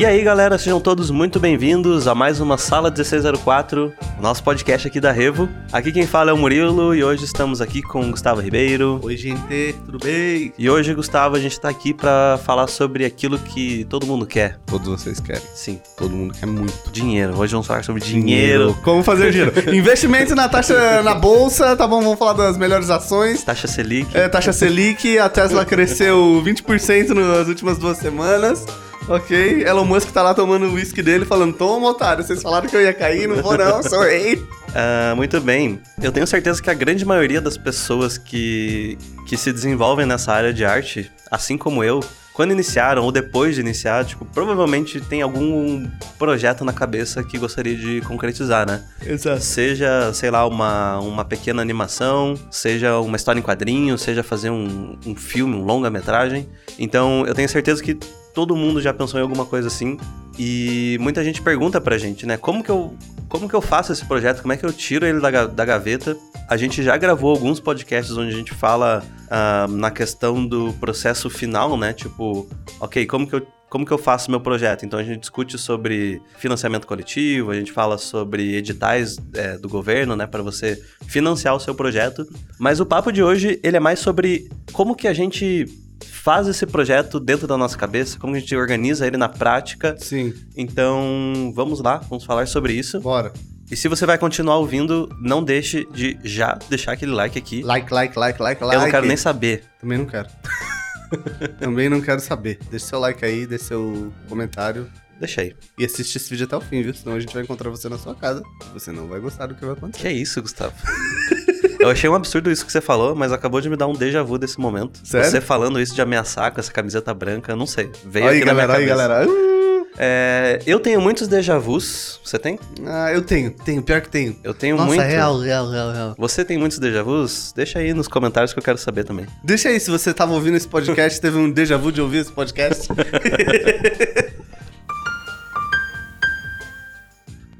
E aí, galera, sejam todos muito bem-vindos a mais uma Sala 1604, nosso podcast aqui da Revo. Aqui quem fala é o Murilo e hoje estamos aqui com o Gustavo Ribeiro. Oi, gente, tudo bem? E hoje, Gustavo, a gente tá aqui pra falar sobre aquilo que todo mundo quer. Todos vocês querem. Sim, Todo mundo quer muito. dinheiro. Hoje vamos falar sobre dinheiro. Como fazer dinheiro? Investimento na taxa na bolsa, tá bom? Vamos falar das melhores ações. Taxa Selic. É, taxa Selic, a Tesla cresceu 20% nas últimas duas semanas. Ok, Elon Musk tá lá tomando o uísque dele, falando: Toma, otário, vocês falaram que eu ia cair, não vou não, sou rei. Ah, muito bem. Eu tenho certeza que a grande maioria das pessoas que, que se desenvolvem nessa área de arte, assim como eu, quando iniciaram ou depois de iniciar, tipo, provavelmente tem algum projeto na cabeça que gostaria de concretizar, né? Exato. Seja, sei lá, uma, uma pequena animação, seja uma história em quadrinhos, seja fazer um, um filme, um longa-metragem. Então, eu tenho certeza que todo mundo já pensou em alguma coisa assim. E muita gente pergunta pra gente, né? Como que eu, como que eu faço esse projeto? Como é que eu tiro ele da, da gaveta? A gente já gravou alguns podcasts onde a gente fala ah, na questão do processo final, né? Tipo, ok, como que eu como que eu faço meu projeto? Então a gente discute sobre financiamento coletivo, a gente fala sobre editais é, do governo, né, para você financiar o seu projeto. Mas o papo de hoje ele é mais sobre como que a gente faz esse projeto dentro da nossa cabeça, como a gente organiza ele na prática. Sim, Então vamos lá, vamos falar sobre isso. bora. E se você vai continuar ouvindo, não deixe de já deixar aquele like aqui. Like, like, like, like, like. Eu não quero nem saber. Também não quero. Também não quero saber. Deixa seu like aí, deixa seu comentário. Deixa aí. E assiste esse vídeo até o fim, viu? Senão a gente vai encontrar você na sua casa. Você não vai gostar do que vai acontecer. Que é isso, Gustavo? Eu achei um absurdo isso que você falou, mas acabou de me dar um déjà vu desse momento. Sério? Você falando isso de ameaçar com essa camiseta branca, não sei. Veio aí, aqui na minha galera, aí, galera. É, eu tenho muitos déjà vus. Você tem? Ah, eu tenho, tenho, pior que tenho. Eu tenho Nossa, muito. real, real, real, real. Você tem muitos déjà vus? Deixa aí nos comentários que eu quero saber também. Deixa aí, se você tava ouvindo esse podcast, teve um déjà vu de ouvir esse podcast.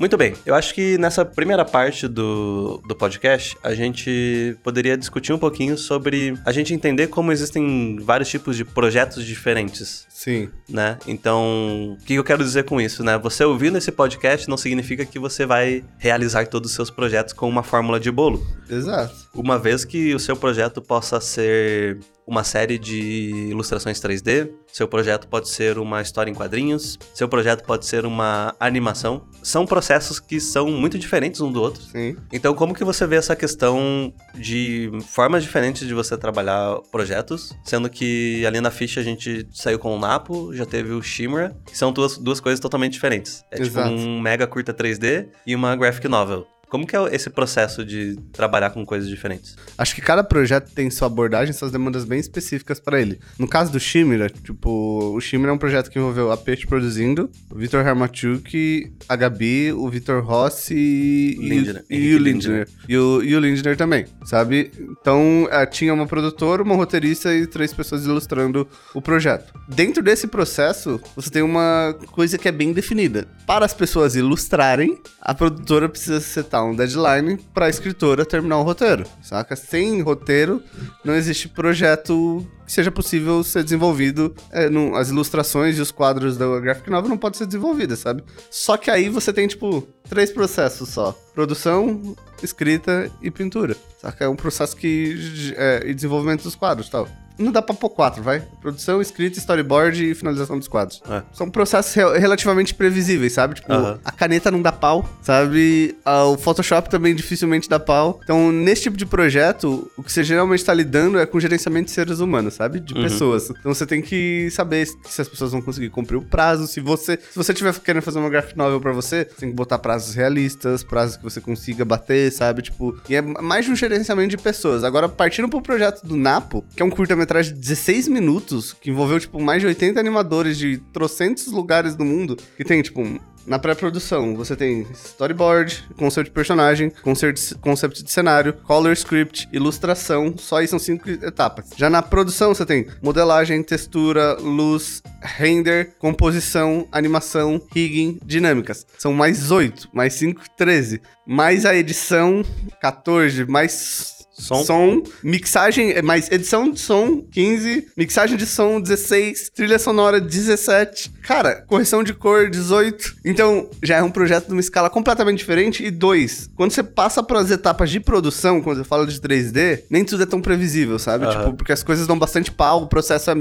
Muito bem, eu acho que nessa primeira parte do, do podcast a gente poderia discutir um pouquinho sobre a gente entender como existem vários tipos de projetos diferentes. Sim, né? Então, o que eu quero dizer com isso, né? Você ouvindo esse podcast não significa que você vai realizar todos os seus projetos com uma fórmula de bolo. exato. Uma vez que o seu projeto possa ser uma série de ilustrações 3D, seu projeto pode ser uma história em quadrinhos, seu projeto pode ser uma animação. São processos que são muito diferentes um do outro. Sim. Então, como que você vê essa questão de formas diferentes de você trabalhar projetos? Sendo que ali na ficha a gente saiu com o Napo, já teve o Shimmer, que são duas, duas coisas totalmente diferentes. É Exato. tipo um mega curta 3D e uma graphic novel. Como que é esse processo de trabalhar com coisas diferentes? Acho que cada projeto tem sua abordagem, suas demandas bem específicas pra ele. No caso do Shimmer, tipo, o Shimmer é um projeto que envolveu a Peixe produzindo, o Vitor Hermachuk, a Gabi, o Vitor Rossi e, Lindner, e, Henrique o Lindner. E o, e o Lindner também, sabe? Então, eh, tinha uma produtora, uma roteirista e três pessoas ilustrando o projeto. Dentro desse processo, você tem uma coisa que é bem definida. Para as pessoas ilustrarem, a produtora precisa setar um deadline para a escritora terminar o roteiro, saca? Sem roteiro, não existe projeto que seja possível ser desenvolvido. é, as ilustrações e os quadros da graphic novel não podem ser desenvolvidas, sabe? Só que aí você tem, tipo, três processos só. Produção, escrita e pintura. Saca? É um processo que... É, e desenvolvimento dos quadros tal. Não dá pra pôr quatro, vai? Produção, escrita, storyboard e finalização dos quadros. É. São processos re- relativamente previsíveis, sabe? Tipo, Aham. a caneta não dá pau, sabe? O Photoshop também dificilmente dá pau. Então, nesse tipo de projeto, o que você geralmente tá lidando é com gerenciamento de seres humanos, sabe? De Uhum. pessoas. Então, você tem que saber se as pessoas vão conseguir cumprir o prazo. Se você se você tiver querendo fazer uma graphic novel pra você, você tem que botar prazos realistas, prazos que você consiga bater, sabe? Tipo, e é mais de um gerenciamento de pessoas. Agora, partindo pro projeto do Napo, que é um curta-metragem de 16 minutos, que envolveu, tipo, mais de 80 animadores de trocentos lugares do mundo, que tem, tipo, na pré-produção, você tem storyboard, conceito de personagem, conceito, de cenário, color script, ilustração, só aí são cinco etapas. Já na produção, você tem modelagem, textura, luz, render, composição, animação, rigging, dinâmicas. São mais oito, mais cinco, 13. Mais a edição, 14, mais Som. mixagem, é mais edição de som 15, mixagem de som 16, trilha sonora 17. Cara, correção de cor 18. Então, já é um projeto de uma escala completamente diferente. E dois, quando você passa para as etapas de produção, quando você fala de 3D, nem tudo é tão previsível, sabe? Aham. Tipo, porque as coisas dão bastante pau, o processo é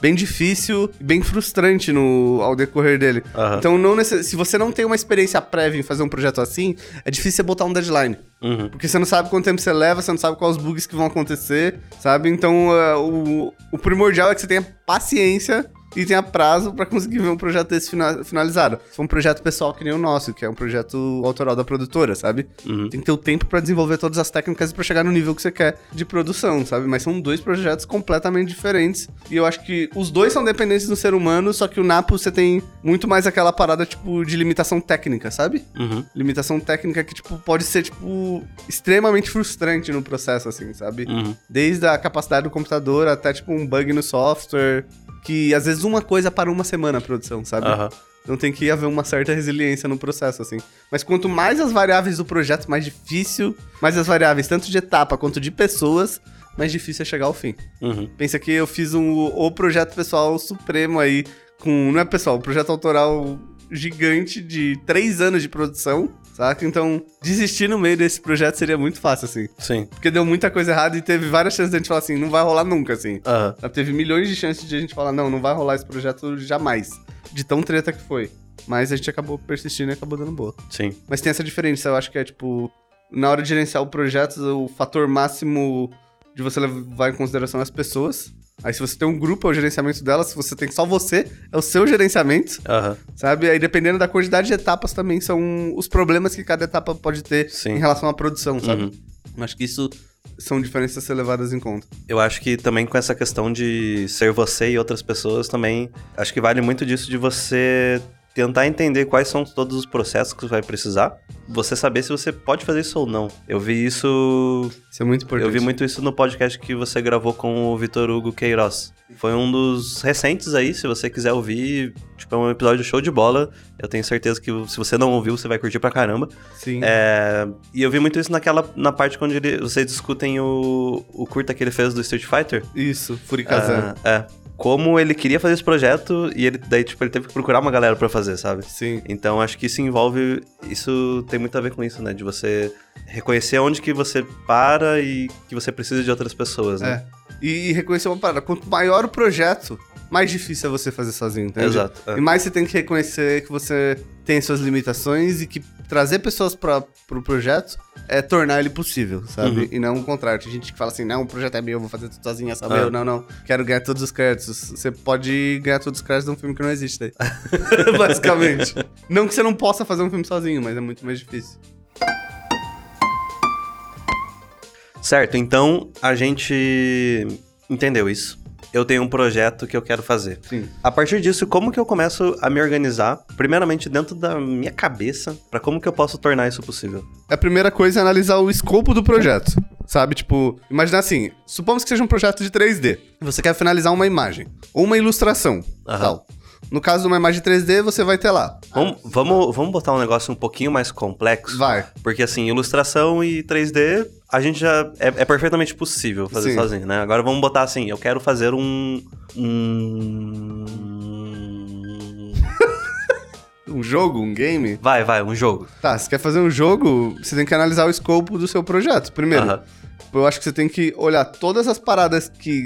bem difícil, bem frustrante no ao decorrer dele. Aham. Então, não necess... se você não tem uma experiência prévia em fazer um projeto assim, é difícil você botar um deadline. Uhum. Porque você não sabe quanto tempo você leva, você não sabe quais os bugs que vão acontecer, sabe? Então, é, o, o primordial é que você tenha paciência e tenha prazo pra conseguir ver um projeto desse fina- finalizado. Se for um projeto pessoal que nem o nosso, que é um projeto autoral da produtora, sabe? Uhum. Tem que ter o tempo pra desenvolver todas as técnicas pra chegar no nível que você quer de produção, sabe? Mas são dois projetos completamente diferentes. E eu acho que os dois são dependentes do ser humano, só que o Napo você tem muito mais aquela parada, tipo, de limitação técnica, sabe? Uhum. limitação técnica que, tipo, pode ser, tipo, extremamente frustrante no processo, assim, sabe? Uhum. Desde a capacidade do computador até, tipo, um bug no software, que às vezes uma coisa para uma semana a produção, sabe? Aham. Então tem que haver uma certa resiliência no processo, assim. Mas quanto mais as variáveis do projeto, mais difícil, mais as variáveis, tanto de etapa quanto de pessoas, mais difícil é chegar ao fim. Uhum. Pensa que eu fiz um, o projeto pessoal supremo aí, com. Não é pessoal, um projeto autoral gigante de três anos de produção, saca? Então, desistir no meio desse projeto seria muito fácil, assim. Sim. Porque deu muita coisa errada e teve várias chances de a gente falar assim, não vai rolar nunca, assim. Sabe? Teve milhões de chances de a gente falar, não, não vai rolar esse projeto jamais. De tão treta que foi. Mas a gente acabou persistindo e acabou dando boa. Sim. Mas tem essa diferença, eu acho que é tipo, na hora de gerenciar o projeto, o fator máximo de você levar em consideração as pessoas. Aí se você tem um grupo, é o gerenciamento delas. Se você tem só você, é o seu gerenciamento, Aham. sabe? Aí dependendo da quantidade de etapas também são os problemas que cada etapa pode ter Sim. em relação à produção, sabe? Uhum. Acho que isso são diferenças a ser levadas em conta. Eu acho que também com essa questão de ser você e outras pessoas também, acho que vale muito disso de você tentar entender quais são todos os processos que você vai precisar, você saber se você pode fazer isso ou não. Eu vi isso, Isso é muito importante. eu vi muito isso no podcast que você gravou com o Vitor Hugo Queiroz. Foi um dos recentes aí, se você quiser ouvir, tipo, é um episódio show de bola. Eu tenho certeza que se você não ouviu, você vai curtir pra caramba. Sim. É, e eu vi muito isso naquela na parte quando ele- vocês discutem o, o curta que ele fez do Street Fighter. Isso, Furikazan. Ah, é. Como ele queria fazer esse projeto e ele daí, tipo, ele teve que procurar uma galera pra fazer, sabe? Sim. Então acho que isso envolve. Isso tem muito a ver com isso, né? De você reconhecer onde que você para e que você precisa de outras pessoas, né? É. E, e reconhecer uma parada. Quanto maior o projeto, mais difícil é você fazer sozinho, entende? Exato. é. E mais você tem que reconhecer que você tem suas limitações e que trazer pessoas para pro projeto é tornar ele possível, sabe? Uhum. E não o contrário. Tem gente que fala assim, não, o projeto é meu, eu vou fazer tudo sozinho, é só Ah. meu. Não, não. Quero ganhar todos os créditos. Você pode ganhar todos os créditos de um filme que não existe daí. Basicamente. Não que você não possa fazer um filme sozinho, mas é muito mais difícil. Certo, então a gente entendeu isso. Eu tenho um projeto que eu quero fazer. Sim. A partir disso, como que eu começo a me organizar, primeiramente dentro da minha cabeça, pra como que eu posso tornar isso possível? A primeira coisa é analisar o escopo do projeto. Sabe, tipo, imagina assim, supomos que seja um projeto de 3D. Você quer finalizar uma imagem, ou uma ilustração, Aham. tal. No caso de uma imagem 3D, você vai ter lá. Vamos, vamos, vamos botar um negócio um pouquinho mais complexo? Vai. Porque assim, ilustração e 3D, a gente já. É, é perfeitamente possível fazer Sim. sozinho, né? Agora vamos botar assim, eu quero fazer um. Um. Um jogo, um game. Vai, vai, um jogo. Tá, se quer fazer um jogo, você tem que analisar o escopo do seu projeto. Primeiro, Aham. eu acho que você tem que olhar todas as paradas que.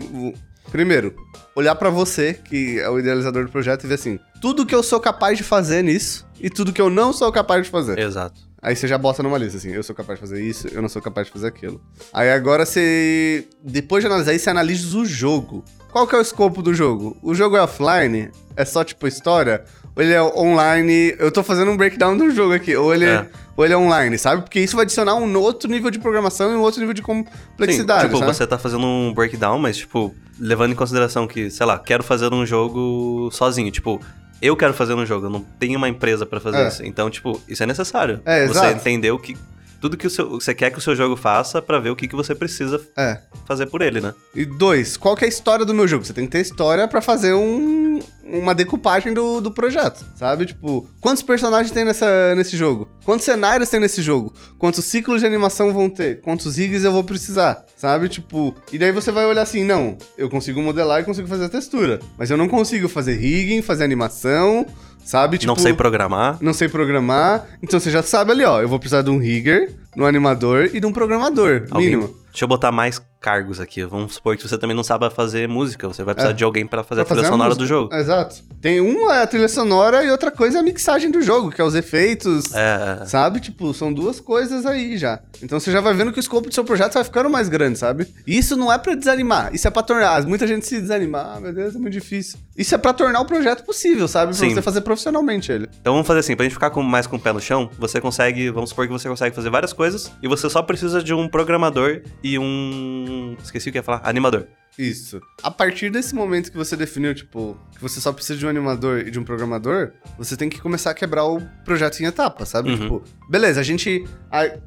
Primeiro, olhar pra você, que é o idealizador do projeto, e ver assim: tudo que eu sou capaz de fazer nisso e tudo que eu não sou capaz de fazer. Exato. Aí você já bota numa lista, assim, eu sou capaz de fazer isso, eu não sou capaz de fazer aquilo. Aí agora você. Depois de analisar isso, você analisa o jogo. Qual que é o escopo do jogo? O jogo é offline? É só tipo história? Ou ele é online? Eu tô fazendo um breakdown do jogo aqui. Ou ele é, ou ele é online, sabe? Porque isso vai adicionar um outro nível de programação e um outro nível de complexidade. Sim, tipo, sabe? você tá fazendo um breakdown, mas, tipo, levando em consideração que, sei lá, quero fazer um jogo sozinho. Tipo, eu quero fazer um jogo, eu não tenho uma empresa pra fazer É. isso. Então, tipo, isso é necessário. É, você exato. entender o que. Tudo que o seu, você quer que o seu jogo faça pra ver o que, que você precisa É. fazer por ele, né? E dois, qual que é a história do meu jogo? Você tem que ter história pra fazer um, uma decupagem do, do projeto, sabe? Tipo, quantos personagens tem nessa, nesse jogo? Quantos cenários tem nesse jogo? Quantos ciclos de animação vão ter? Quantos rigs eu vou precisar? Sabe? Tipo, e daí você vai olhar assim, não, eu consigo modelar e consigo fazer a textura, mas eu não consigo fazer rigging, fazer animação, sabe? Tipo, não sei programar. não sei programar. Então você já sabe ali, ó, eu vou precisar de um rigger, de um animador e de um programador, Alguém- mínimo. Deixa eu botar mais cargos aqui. Vamos supor que você também não sabe fazer música. Você vai precisar É. de alguém pra fazer Pra a trilha a sonora música. do jogo. Exato. Tem uma é a trilha sonora e outra coisa é a mixagem do jogo, que é os efeitos. É, Sabe? Tipo, são duas coisas aí já. Então você já vai vendo que o escopo do seu projeto vai ficando mais grande, sabe? E isso não é pra desanimar, isso é pra tornar. Muita gente se desanima, ah, meu Deus, é muito difícil. Isso é pra tornar o projeto possível, sabe? Pra Sim. você fazer profissionalmente ele. Então vamos fazer assim, pra gente ficar com, mais com o pé no chão, você consegue, vamos supor que você consegue fazer várias coisas e você só precisa de um programador e um. Esqueci o que ia falar, animador. Isso. A partir desse momento que você definiu, tipo, que você só precisa de um animador e de um programador, você tem que começar a quebrar o projeto em etapas, sabe? Uhum. Tipo, beleza, a gente.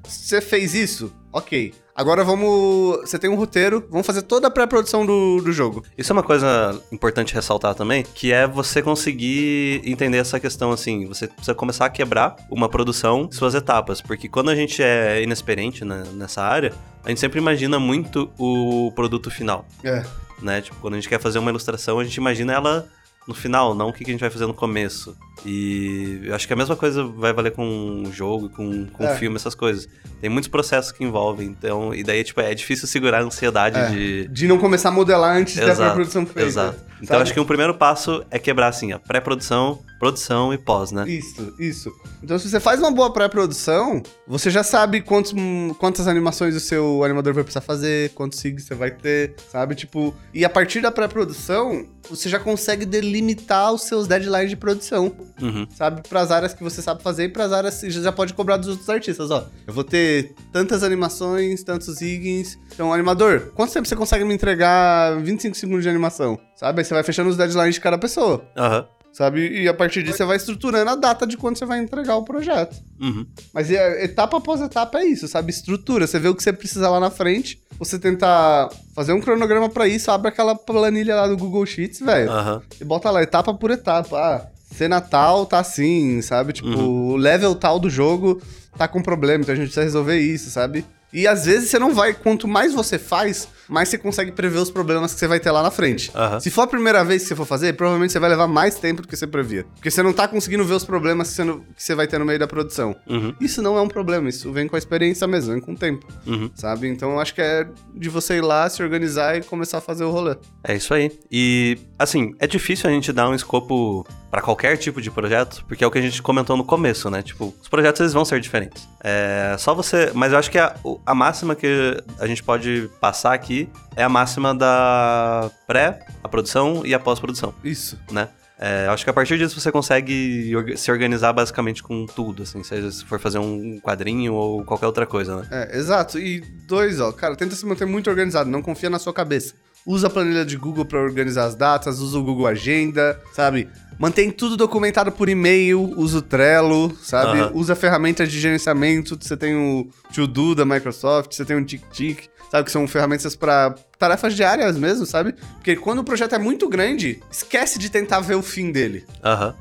Você fez isso? Ok. Agora vamos. Você tem um roteiro, vamos fazer toda a pré-produção do, do jogo. Isso é uma coisa importante ressaltar também, que é você conseguir entender essa questão assim, você precisa começar a quebrar uma produção em suas etapas, porque quando a gente é inexperiente nessa área, a gente sempre imagina muito o produto final, É. né? Tipo, quando a gente quer fazer uma ilustração, a gente imagina ela no final, não o que a gente vai fazer no começo. E eu acho que a mesma coisa vai valer com um jogo, com, com É. filme, essas coisas. Tem muitos processos que envolvem, então, e daí, tipo, é difícil segurar a ansiedade É. de De não começar a modelar antes da Exato, pré-produção feita. Exato. Então sabe? acho que o primeiro passo é quebrar assim, a pré-produção, produção e pós, né? Isso, isso. Então, se você faz uma boa pré-produção, você já sabe quantos, quantas animações o seu animador vai precisar fazer, quantos SIGs você vai ter, sabe? Tipo, e a partir da pré-produção, você já consegue delimitar os seus deadlines de produção, Uhum. sabe? Para as áreas que você sabe fazer e para as áreas que você já pode cobrar dos outros artistas, ó. Eu vou ter tantas animações, tantos riggings. Então, animador, quanto tempo você consegue me entregar 25 segundos de animação? Sabe? Aí você vai fechando os deadlines de cada pessoa Aham. sabe? E a partir disso você vai estruturando a data de quando você vai entregar o projeto. Uhum. Mas etapa após etapa é isso, sabe? Estrutura. Você vê o que você precisa lá na frente, você tentar fazer um cronograma pra isso, abre aquela planilha lá do Google Sheets, velho, Aham. e bota lá etapa por etapa. Ah, cena tal tá assim, sabe? Tipo, o level tal do jogo tá com problema, então a gente precisa resolver isso, sabe? E às vezes você não vai, quanto mais você faz, mais você consegue prever os problemas que você vai ter lá na frente. Aham. Se for a primeira vez que você for fazer, provavelmente você vai levar mais tempo do que você previa. Porque você não tá conseguindo ver os problemas que você, não- que você vai ter no meio da produção. Uhum. Isso não é um problema, isso vem com a experiência mesmo, vem com o tempo, Uhum. sabe? Então eu acho que é de você ir lá, se organizar e começar a fazer o rolê. É isso aí. E, assim, é difícil a gente dar um escopo pra qualquer tipo de projeto, porque é o que a gente comentou no começo, né? Tipo, os projetos eles vão ser diferentes. É só você. Mas eu acho que a, a máxima que a gente pode passar aqui é a máxima da pré, a produção e a pós-produção. Isso. né? É, acho que a partir disso você consegue se organizar basicamente com tudo, assim, seja se for fazer um quadrinho ou qualquer outra coisa, né? É, exato. E dois, ó, cara, tenta se manter muito organizado, não confia na sua cabeça. Usa a planilha de Google pra organizar as datas, usa o Google Agenda, sabe? Mantém tudo documentado por e-mail, usa o Trello, sabe? Usa ferramentas de gerenciamento, você tem o To-Do da Microsoft, você tem o TickTick, sabe? Que são ferramentas pra tarefas diárias mesmo, sabe? Porque quando o projeto é muito grande, esquece de tentar ver o fim dele.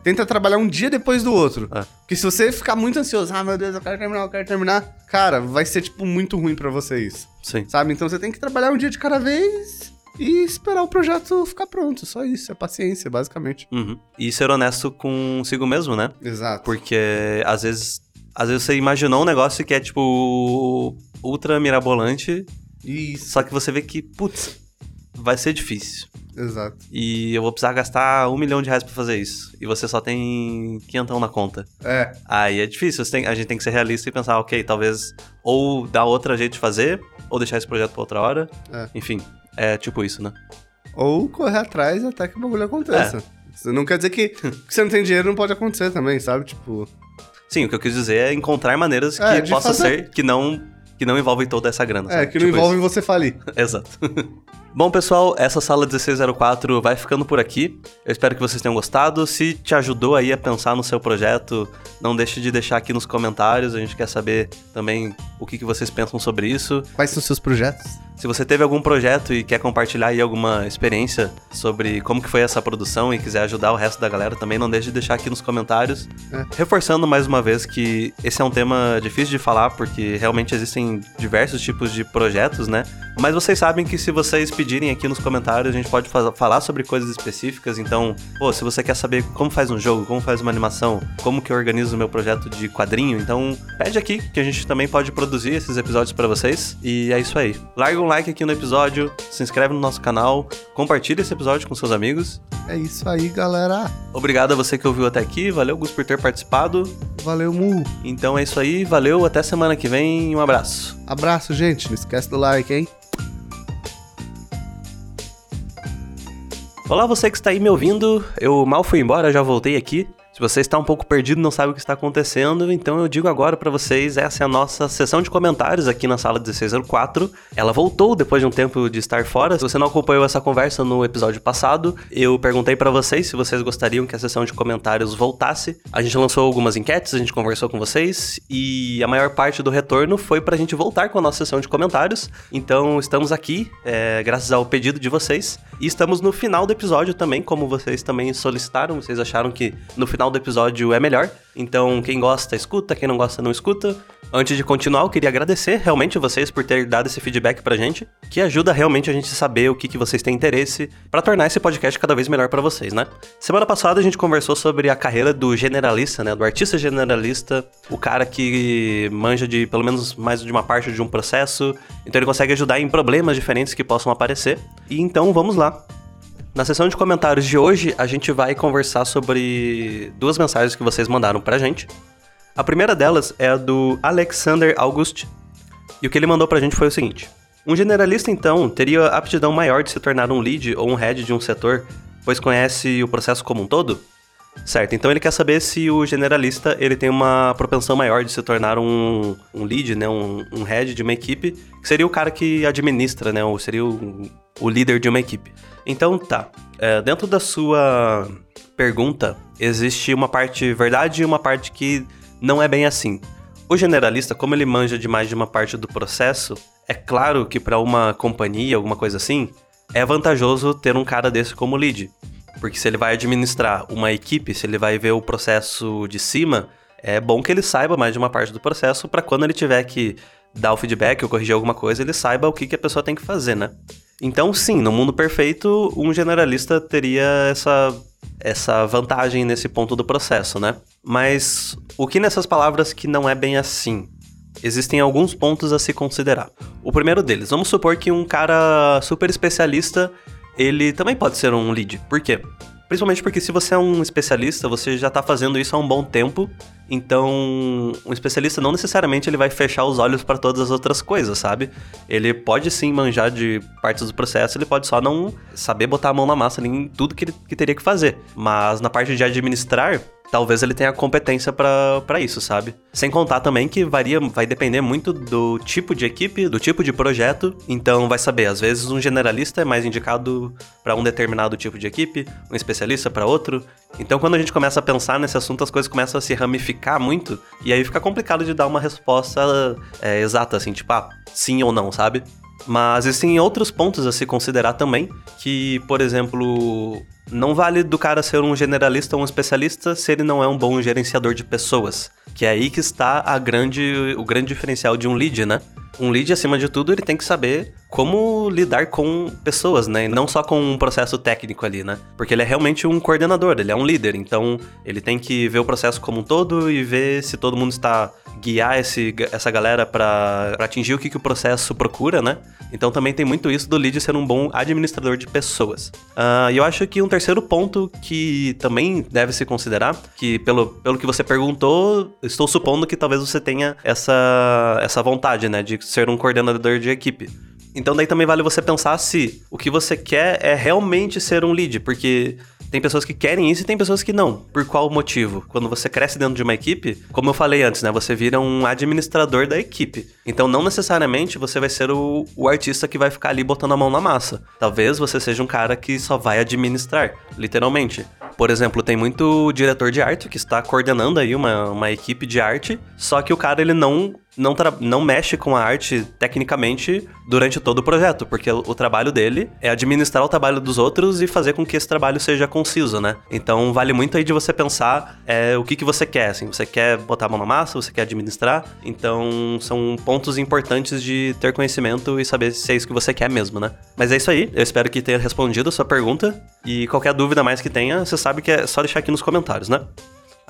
Tenta trabalhar um dia depois do outro. É. Porque se você ficar muito ansioso, ah, meu Deus, eu quero terminar, eu quero terminar, cara, vai ser, tipo, muito ruim pra você isso. Sim. Sabe? Então você tem que trabalhar um dia de cada vez e esperar o projeto ficar pronto. Só isso, é paciência, basicamente. Uhum. E ser honesto consigo mesmo, né? Exato. Porque às vezes. Às vezes você imaginou um negócio que é, tipo, ultra mirabolante, Isso, só que você vê que, putz, vai ser difícil. exato. E eu vou precisar gastar um milhão de reais pra fazer isso. E você só tem quinhentão na conta. É, Aí é difícil, tem- a gente tem que ser realista e pensar, ok, talvez ou dar outra jeito de fazer, ou deixar esse projeto pra outra hora. É. Enfim, é tipo isso, né? ou correr atrás até que o bagulho aconteça. É. Isso não quer dizer que, que você não tem dinheiro não pode acontecer também, sabe? Tipo, Sim, o que eu quis dizer é encontrar maneiras É, que de possa fazer- ser que não que não envolvem toda essa grana. é, sabe? que não Tipo envolve você falir. Exato. Bom, pessoal, essa sala 1604 vai ficando por aqui. Eu espero que vocês tenham gostado. Se te ajudou aí a pensar no seu projeto, não deixe de deixar aqui nos comentários. A gente quer saber também o que, que vocês pensam sobre isso. Quais são os seus projetos? Se você teve algum projeto e quer compartilhar aí alguma experiência sobre como que foi essa produção e quiser ajudar o resto da galera, também não deixe de deixar aqui nos comentários. É. Reforçando mais uma vez que esse é um tema difícil de falar, porque realmente existem diversos tipos de projetos, né? Mas vocês sabem que se vocês pedirem aqui nos comentários, a gente pode fa- falar sobre coisas específicas. Então, pô, se você quer saber como faz um jogo, como faz uma animação, como que eu organizo o meu projeto de quadrinho, então pede aqui que a gente também pode produzir esses episódios pra vocês. E é isso aí. Larga um like aqui no episódio, se inscreve no nosso canal, compartilha esse episódio com seus amigos. É isso aí, galera. Obrigado a você que ouviu até aqui, valeu Gus por ter participado. Valeu, Mu. Então é isso aí, valeu, até semana que vem, um abraço. Abraço, gente. Não esquece do like, hein? Olá, você que está aí me ouvindo. Eu mal fui embora, já voltei aqui. Se você está um pouco perdido, não sabe o que está acontecendo, então eu digo agora para vocês, essa é a nossa sessão de comentários aqui na sala 1604. Ela voltou depois de um tempo de estar fora. Se você não acompanhou essa conversa no episódio passado, eu perguntei para vocês se vocês gostariam que a sessão de comentários voltasse. A gente lançou algumas enquetes, a gente conversou com vocês e a maior parte do retorno foi pra gente voltar com a nossa sessão de comentários. Então estamos aqui, é, graças ao pedido de vocês. E estamos no final do episódio também, como vocês também solicitaram. Vocês acharam que no final do episódio é melhor. Então, quem gosta, escuta. Quem não gosta, não escuta. Antes de continuar, eu queria agradecer realmente vocês por ter dado esse feedback pra gente, que ajuda realmente a gente a saber o que, que vocês têm interesse pra tornar esse podcast cada vez melhor pra vocês, né? Semana passada a gente conversou sobre a carreira do generalista, né? Do artista generalista, o cara que manja de pelo menos mais de uma parte de um processo, então ele consegue ajudar em problemas diferentes que possam aparecer. E então vamos lá. Na sessão de comentários de hoje, a gente vai conversar sobre duas mensagens que vocês mandaram pra gente. A primeira delas é a do Alexander August, e o que ele mandou pra gente foi o seguinte: Um generalista, então, teria aptidão maior de se tornar um lead ou um head de um setor, pois conhece o processo como um todo? Certo, então ele quer saber se o generalista ele tem uma propensão maior de se tornar um, um lead, né, um, um head de uma equipe, que seria o cara que administra, né, ou seria o, o líder de uma equipe. Então tá, é, dentro da sua pergunta existe uma parte verdade e uma parte que não é bem assim. O generalista, como ele manja de mais de uma parte do processo, é claro que para uma companhia, alguma coisa assim, é vantajoso ter um cara desse como lead. Porque se ele vai administrar uma equipe, se ele vai ver o processo de cima, é bom que ele saiba mais de uma parte do processo para quando ele tiver que dar o feedback ou corrigir alguma coisa, ele saiba o que, que a pessoa tem que fazer, né? Então, sim, no mundo perfeito, um generalista teria essa, essa vantagem nesse ponto do processo, né? Mas o que nessas palavras que não é bem assim? Existem alguns pontos a se considerar. O primeiro deles, vamos supor que um cara super especialista, ele também pode ser um lead. Por quê? Principalmente porque se você é um especialista, você já tá fazendo isso há um bom tempo. Então, um especialista não necessariamente ele vai fechar os olhos para todas as outras coisas, sabe? Ele pode sim manjar de partes do processo, ele pode só não saber botar a mão na massa em tudo que ele que teria que fazer. Mas na parte de administrar, talvez ele tenha competência para isso, sabe? Sem contar também que varia, vai depender muito do tipo de equipe, do tipo de projeto. Então vai saber, às vezes um generalista é mais indicado para um determinado tipo de equipe, um especialista para outro. Então quando a gente começa a pensar nesse assunto, as coisas começam a se ramificar muito e aí fica complicado de dar uma resposta é, exata, assim, tipo, ah, sim ou não, sabe? Mas existem outros pontos a se considerar também, que, por exemplo, não vale do cara ser um generalista ou um especialista se ele não é um bom gerenciador de pessoas. Que é aí que está a grande, o grande diferencial de um lead, né? Um lead, acima de tudo, ele tem que saber como lidar com pessoas, né? E não só com um processo técnico ali, né? Porque ele é realmente um coordenador, ele é um líder. Então, ele tem que ver o processo como um todo e ver se todo mundo está guiar esse, essa galera para atingir o que, que o processo procura, né? Então também tem muito isso do lead ser um bom administrador de pessoas. Uh, e eu acho que um terceiro ponto que também deve se considerar, que pelo, pelo que você perguntou, estou supondo que talvez você tenha essa, essa vontade, né, de ser um coordenador de equipe. Então daí também vale você pensar se o que você quer é realmente ser um lead, porque tem pessoas que querem isso e tem pessoas que não. Por qual motivo? Quando você cresce dentro de uma equipe, como eu falei antes, né? Você vira um administrador da equipe. Então, não necessariamente você vai ser o, o artista que vai ficar ali botando a mão na massa. Talvez você seja um cara que só vai administrar, literalmente. Por exemplo, tem muito diretor de arte que está coordenando aí uma, uma equipe de arte, só que o cara ele não não, não mexe com a arte tecnicamente durante todo o projeto, porque o, trabalho dele é administrar o trabalho dos outros e fazer com que esse trabalho seja conciso, né? Então vale muito aí de você pensar é, o que, que você quer, assim, você quer botar a mão na massa, você quer administrar, então são pontos importantes de ter conhecimento e saber se é isso que você quer mesmo, né? Mas é isso aí, eu espero que tenha respondido a sua pergunta e qualquer dúvida mais que tenha, você sabe que é só deixar aqui nos comentários, né?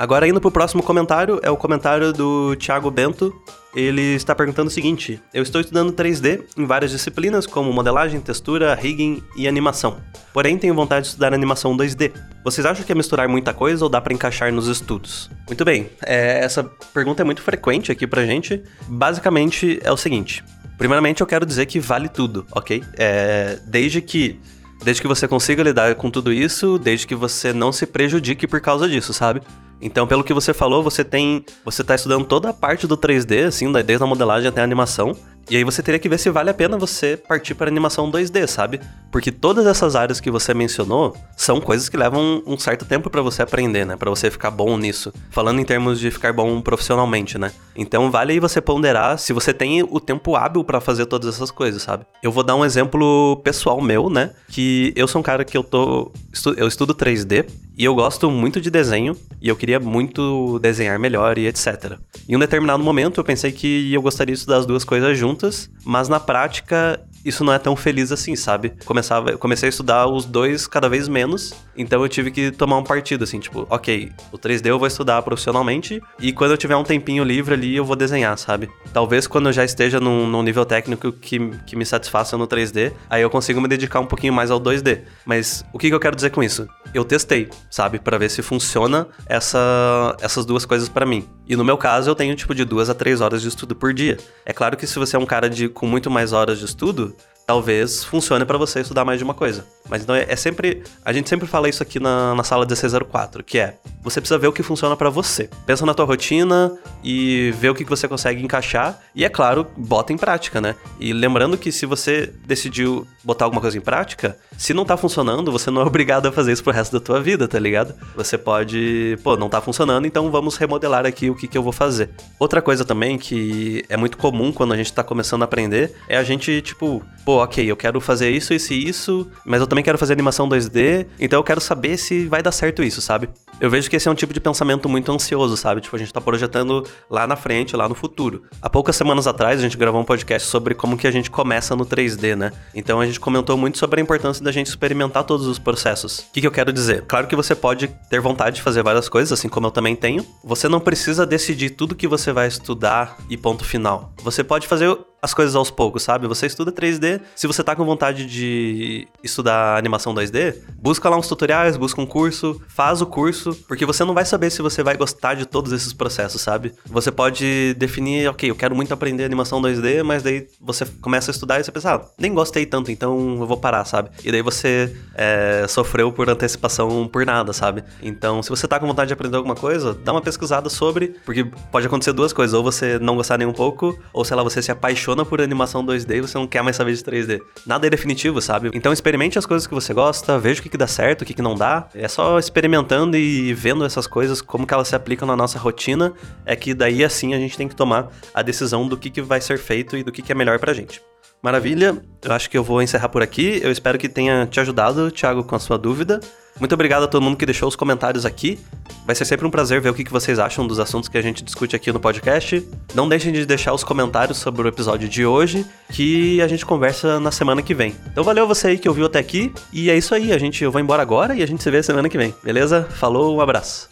Agora, indo pro próximo comentário, é o comentário do Thiago Bento. Ele está perguntando o seguinte: Eu estou estudando 3D em várias disciplinas, como modelagem, textura, rigging e animação. Porém, tenho vontade de estudar animação 2D. Vocês acham que é misturar muita coisa ou dá para encaixar nos estudos? Muito bem, é, essa pergunta é muito frequente aqui pra gente. Basicamente é o seguinte: primeiramente, eu quero dizer que vale tudo, ok? É, desde que Desde que você consiga lidar com tudo isso, desde que você não se prejudique por causa disso, sabe? Então, pelo que você falou, você tem. Você tá estudando toda a parte do 3D, assim, desde a modelagem até a animação. E aí você teria que ver se vale a pena você partir para animação 2D, sabe? Porque todas essas áreas que você mencionou são coisas que levam um certo tempo para você aprender, né? Para você ficar bom nisso. Falando em termos de ficar bom profissionalmente, né? Então vale aí você ponderar se você tem o tempo hábil para fazer todas essas coisas, sabe? Eu vou dar um exemplo pessoal meu, né? Que eu sou um cara que eu tô eu estudo 3D e eu gosto muito de desenho e eu queria muito desenhar melhor e etc. Em um determinado momento eu pensei que eu gostaria de estudar as duas coisas juntas, mas na prática isso não é tão feliz assim, sabe? Começava, comecei a estudar os dois cada vez menos, então eu tive que tomar um partido, assim, tipo, ok, o 3D eu vou estudar profissionalmente e quando eu tiver um tempinho livre ali eu vou desenhar, sabe? Talvez quando eu já esteja num, num nível técnico que, que me satisfaça no 3D, aí eu consigo me dedicar um pouquinho mais ao 2D. Mas o que, que eu quero dizer com isso? Eu testei, sabe? para ver se funciona essa, essas duas coisas para mim. E no meu caso, eu tenho tipo de duas a três horas de estudo por dia. É claro que se você é um cara de, com muito mais horas de estudo, talvez funcione para você estudar mais de uma coisa. Mas então é, é, sempre. A gente sempre fala isso aqui na, na sala 1604, que é você precisa ver o que funciona para você. Pensa na tua rotina e vê o que você consegue encaixar. E é claro, bota em prática, né? E lembrando que se você decidiu botar alguma coisa em prática, se não tá funcionando, você não é obrigado a fazer isso pro resto da tua vida, tá ligado? Você pode, pô, não tá funcionando, então vamos remodelar aqui o que, que eu vou fazer. Outra coisa também que é muito comum quando a gente tá começando a aprender é a gente, tipo, pô, ok, eu quero fazer isso, isso e isso, mas eu também quero fazer animação 2D, então eu quero saber se vai dar certo isso, sabe? Eu vejo que esse é um tipo de pensamento muito ansioso, sabe? Tipo, a gente tá projetando lá na frente, lá no futuro. Há poucas semanas atrás, a gente gravou um podcast sobre como que a gente começa no 3D, né? Então a gente comentou muito sobre a importância da gente experimentar todos os processos. O que, que eu quero dizer? Claro que você pode ter vontade de fazer várias coisas, assim como eu também tenho. Você não precisa decidir tudo que você vai estudar e ponto final. Você pode fazer as coisas aos poucos, sabe? Você estuda 3D, se você tá com vontade de estudar animação 2D, busca lá uns tutoriais, busca um curso, faz o curso, porque você não vai saber se você vai gostar de todos esses processos, sabe? Você pode definir, ok, eu quero muito aprender animação 2D, mas daí você começa a estudar e você pensa, ah, nem gostei tanto, então eu vou parar, sabe? E daí você é, sofreu por antecipação por nada, sabe? Então, se você tá com vontade de aprender alguma coisa, dá uma pesquisada sobre, porque pode acontecer duas coisas, ou você não gostar nem um pouco, ou sei lá, você se apaixona apaixona por animação 2D e você não quer mais saber de 3D. Nada é definitivo, sabe? Então experimente as coisas que você gosta, veja o que, que dá certo, o que, que não dá. É só experimentando e vendo essas coisas, como que elas se aplicam na nossa rotina, é que daí assim a gente tem que tomar a decisão do que, que vai ser feito e do que, que é melhor pra gente. Maravilha, eu acho que eu vou encerrar por aqui. Eu espero que tenha te ajudado, Thiago, com a sua dúvida. Muito obrigado a todo mundo que deixou os comentários aqui. Vai ser sempre um prazer ver o que vocês acham dos assuntos que a gente discute aqui no podcast. Não deixem de deixar os comentários sobre o episódio de hoje, que a gente conversa na semana que vem. Então valeu você aí que ouviu até aqui, e é isso aí, a gente eu vou embora agora e a gente se vê semana que vem, beleza? Falou, um abraço.